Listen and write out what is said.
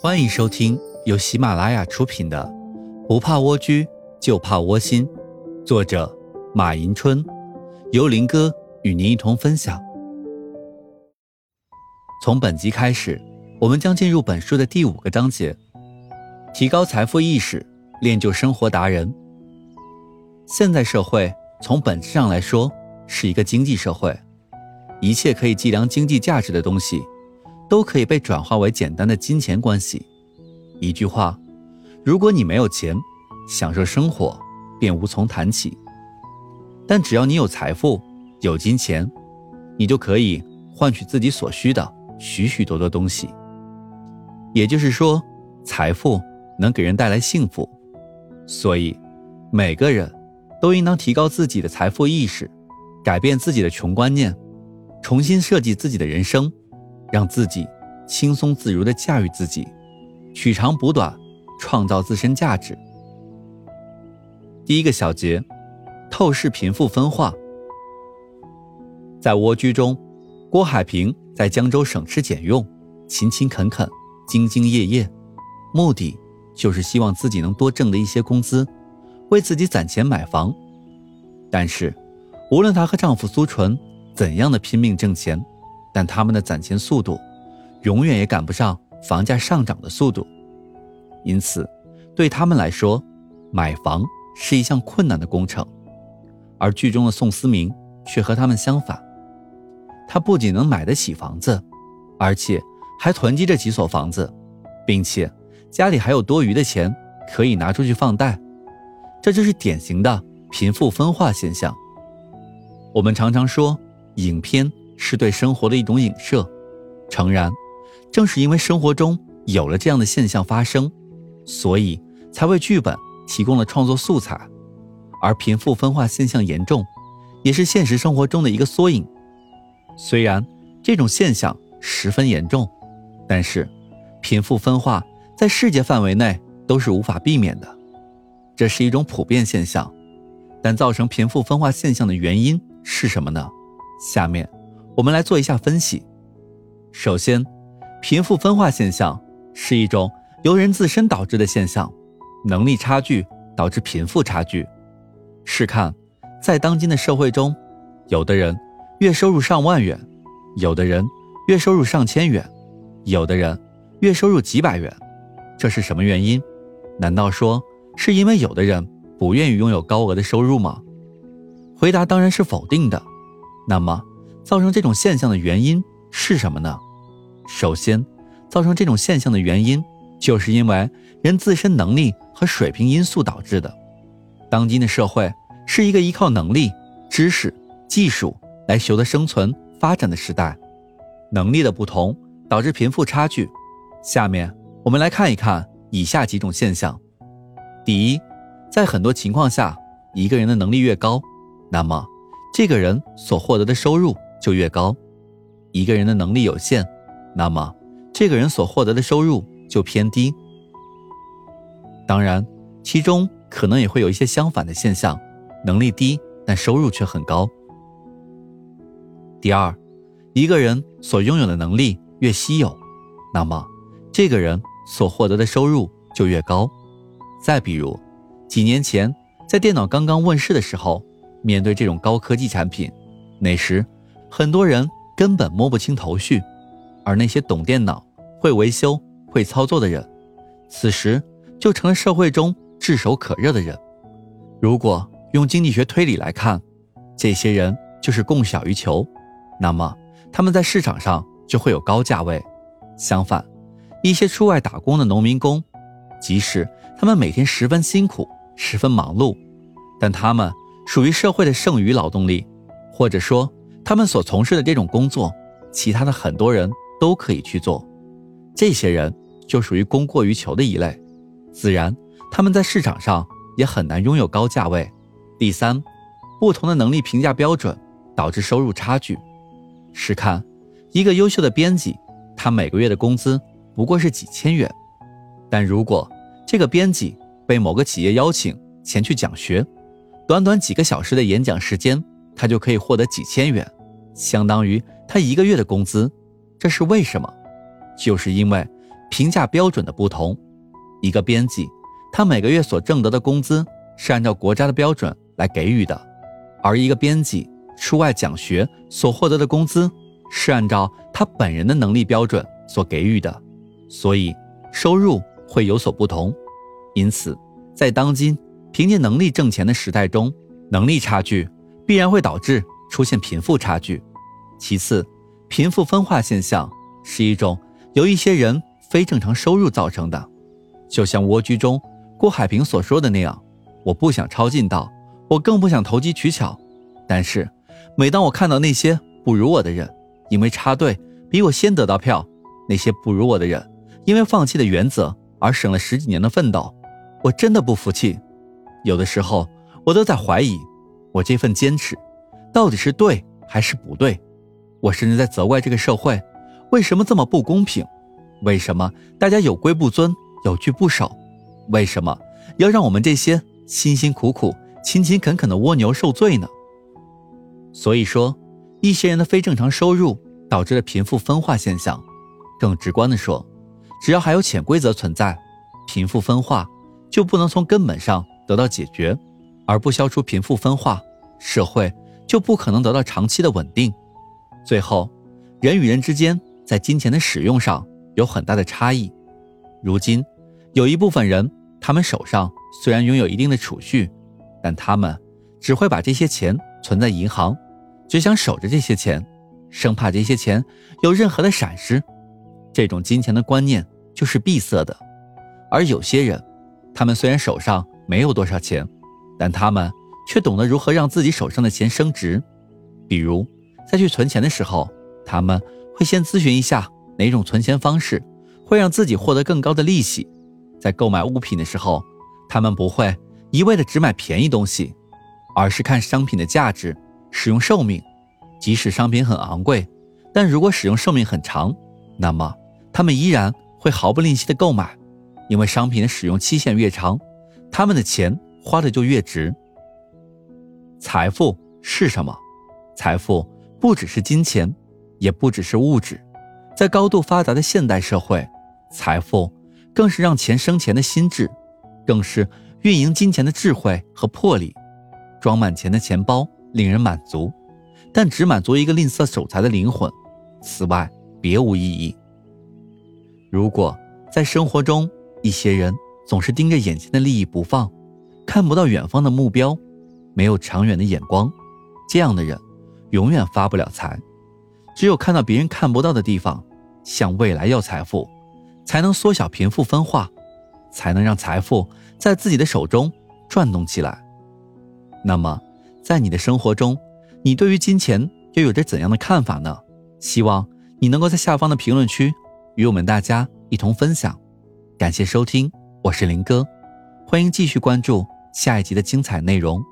欢迎收听由喜马拉雅出品的《不怕蜗居就怕窝心》，作者马迎春，由林哥与您一同分享。从本集开始，我们将进入本书的第五个章节：提高财富意识，练就生活达人。现代社会从本质上来说是一个经济社会。一切可以计量经济价值的东西，都可以被转化为简单的金钱关系。一句话，如果你没有钱，享受生活便无从谈起。但只要你有财富、有金钱，你就可以换取自己所需的许许多多东西。也就是说，财富能给人带来幸福。所以，每个人都应当提高自己的财富意识，改变自己的穷观念。重新设计自己的人生，让自己轻松自如地驾驭自己，取长补短，创造自身价值。第一个小节，透视贫富分化。在蜗居中，郭海平在江州省吃俭用，勤勤恳恳，兢兢业业，目的就是希望自己能多挣的一些工资，为自己攒钱买房。但是，无论她和丈夫苏纯。怎样的拼命挣钱，但他们的攒钱速度，永远也赶不上房价上涨的速度。因此，对他们来说，买房是一项困难的工程。而剧中的宋思明却和他们相反，他不仅能买得起房子，而且还囤积着几所房子，并且家里还有多余的钱可以拿出去放贷。这就是典型的贫富分化现象。我们常常说。影片是对生活的一种影射，诚然，正是因为生活中有了这样的现象发生，所以才为剧本提供了创作素材。而贫富分化现象严重，也是现实生活中的一个缩影。虽然这种现象十分严重，但是贫富分化在世界范围内都是无法避免的，这是一种普遍现象。但造成贫富分化现象的原因是什么呢？下面，我们来做一下分析。首先，贫富分化现象是一种由人自身导致的现象，能力差距导致贫富差距。试看，在当今的社会中，有的人月收入上万元，有的人月收入上千元，有的人月收入几百元，这是什么原因？难道说是因为有的人不愿意拥有高额的收入吗？回答当然是否定的。那么，造成这种现象的原因是什么呢？首先，造成这种现象的原因，就是因为人自身能力和水平因素导致的。当今的社会是一个依靠能力、知识、技术来求得生存发展的时代，能力的不同导致贫富差距。下面我们来看一看以下几种现象：第一，在很多情况下，一个人的能力越高，那么。这个人所获得的收入就越高，一个人的能力有限，那么这个人所获得的收入就偏低。当然，其中可能也会有一些相反的现象，能力低但收入却很高。第二，一个人所拥有的能力越稀有，那么这个人所获得的收入就越高。再比如，几年前在电脑刚刚问世的时候。面对这种高科技产品，那时很多人根本摸不清头绪，而那些懂电脑、会维修、会操作的人，此时就成了社会中炙手可热的人。如果用经济学推理来看，这些人就是供小于求，那么他们在市场上就会有高价位。相反，一些出外打工的农民工，即使他们每天十分辛苦、十分忙碌，但他们。属于社会的剩余劳动力，或者说他们所从事的这种工作，其他的很多人都可以去做。这些人就属于供过于求的一类，自然他们在市场上也很难拥有高价位。第三，不同的能力评价标准导致收入差距。试看一个优秀的编辑，他每个月的工资不过是几千元，但如果这个编辑被某个企业邀请前去讲学，短短几个小时的演讲时间，他就可以获得几千元，相当于他一个月的工资。这是为什么？就是因为评价标准的不同。一个编辑，他每个月所挣得的工资是按照国家的标准来给予的，而一个编辑出外讲学所获得的工资是按照他本人的能力标准所给予的，所以收入会有所不同。因此，在当今凭借能力挣钱的时代中，能力差距必然会导致出现贫富差距。其次，贫富分化现象是一种由一些人非正常收入造成的。就像《蜗居》中郭海平所说的那样，我不想抄近道，我更不想投机取巧。但是，每当我看到那些不如我的人因为插队比我先得到票，那些不如我的人因为放弃的原则而省了十几年的奋斗，我真的不服气。有的时候，我都在怀疑，我这份坚持到底是对还是不对。我甚至在责怪这个社会为什么这么不公平，为什么大家有规不遵？有据不守，为什么要让我们这些辛辛苦苦、勤勤恳恳的蜗牛受罪呢？所以说，一些人的非正常收入导致了贫富分化现象。更直观的说，只要还有潜规则存在，贫富分化就不能从根本上得到解决。而不消除贫富分化，社会就不可能得到长期的稳定。最后，人与人之间在金钱的使用上有很大的差异。如今。有一部分人，他们手上虽然拥有一定的储蓄，但他们只会把这些钱存在银行，只想守着这些钱，生怕这些钱有任何的闪失。这种金钱的观念就是闭塞的。而有些人，他们虽然手上没有多少钱，但他们却懂得如何让自己手上的钱升值。比如，在去存钱的时候，他们会先咨询一下哪种存钱方式会让自己获得更高的利息。在购买物品的时候，他们不会一味的只买便宜东西，而是看商品的价值、使用寿命。即使商品很昂贵，但如果使用寿命很长，那么他们依然会毫不吝惜的购买，因为商品的使用期限越长，他们的钱花的就越值。财富是什么？财富不只是金钱，也不只是物质。在高度发达的现代社会，财富。更是让钱生钱的心智，更是运营金钱的智慧和魄力。装满钱的钱包令人满足，但只满足一个吝啬守财的灵魂，此外别无意义。如果在生活中，一些人总是盯着眼前的利益不放，看不到远方的目标，没有长远的眼光，这样的人永远发不了财。只有看到别人看不到的地方，向未来要财富。才能缩小贫富分化，才能让财富在自己的手中转动起来。那么，在你的生活中，你对于金钱又有着怎样的看法呢？希望你能够在下方的评论区与我们大家一同分享。感谢收听，我是林哥，欢迎继续关注下一集的精彩内容。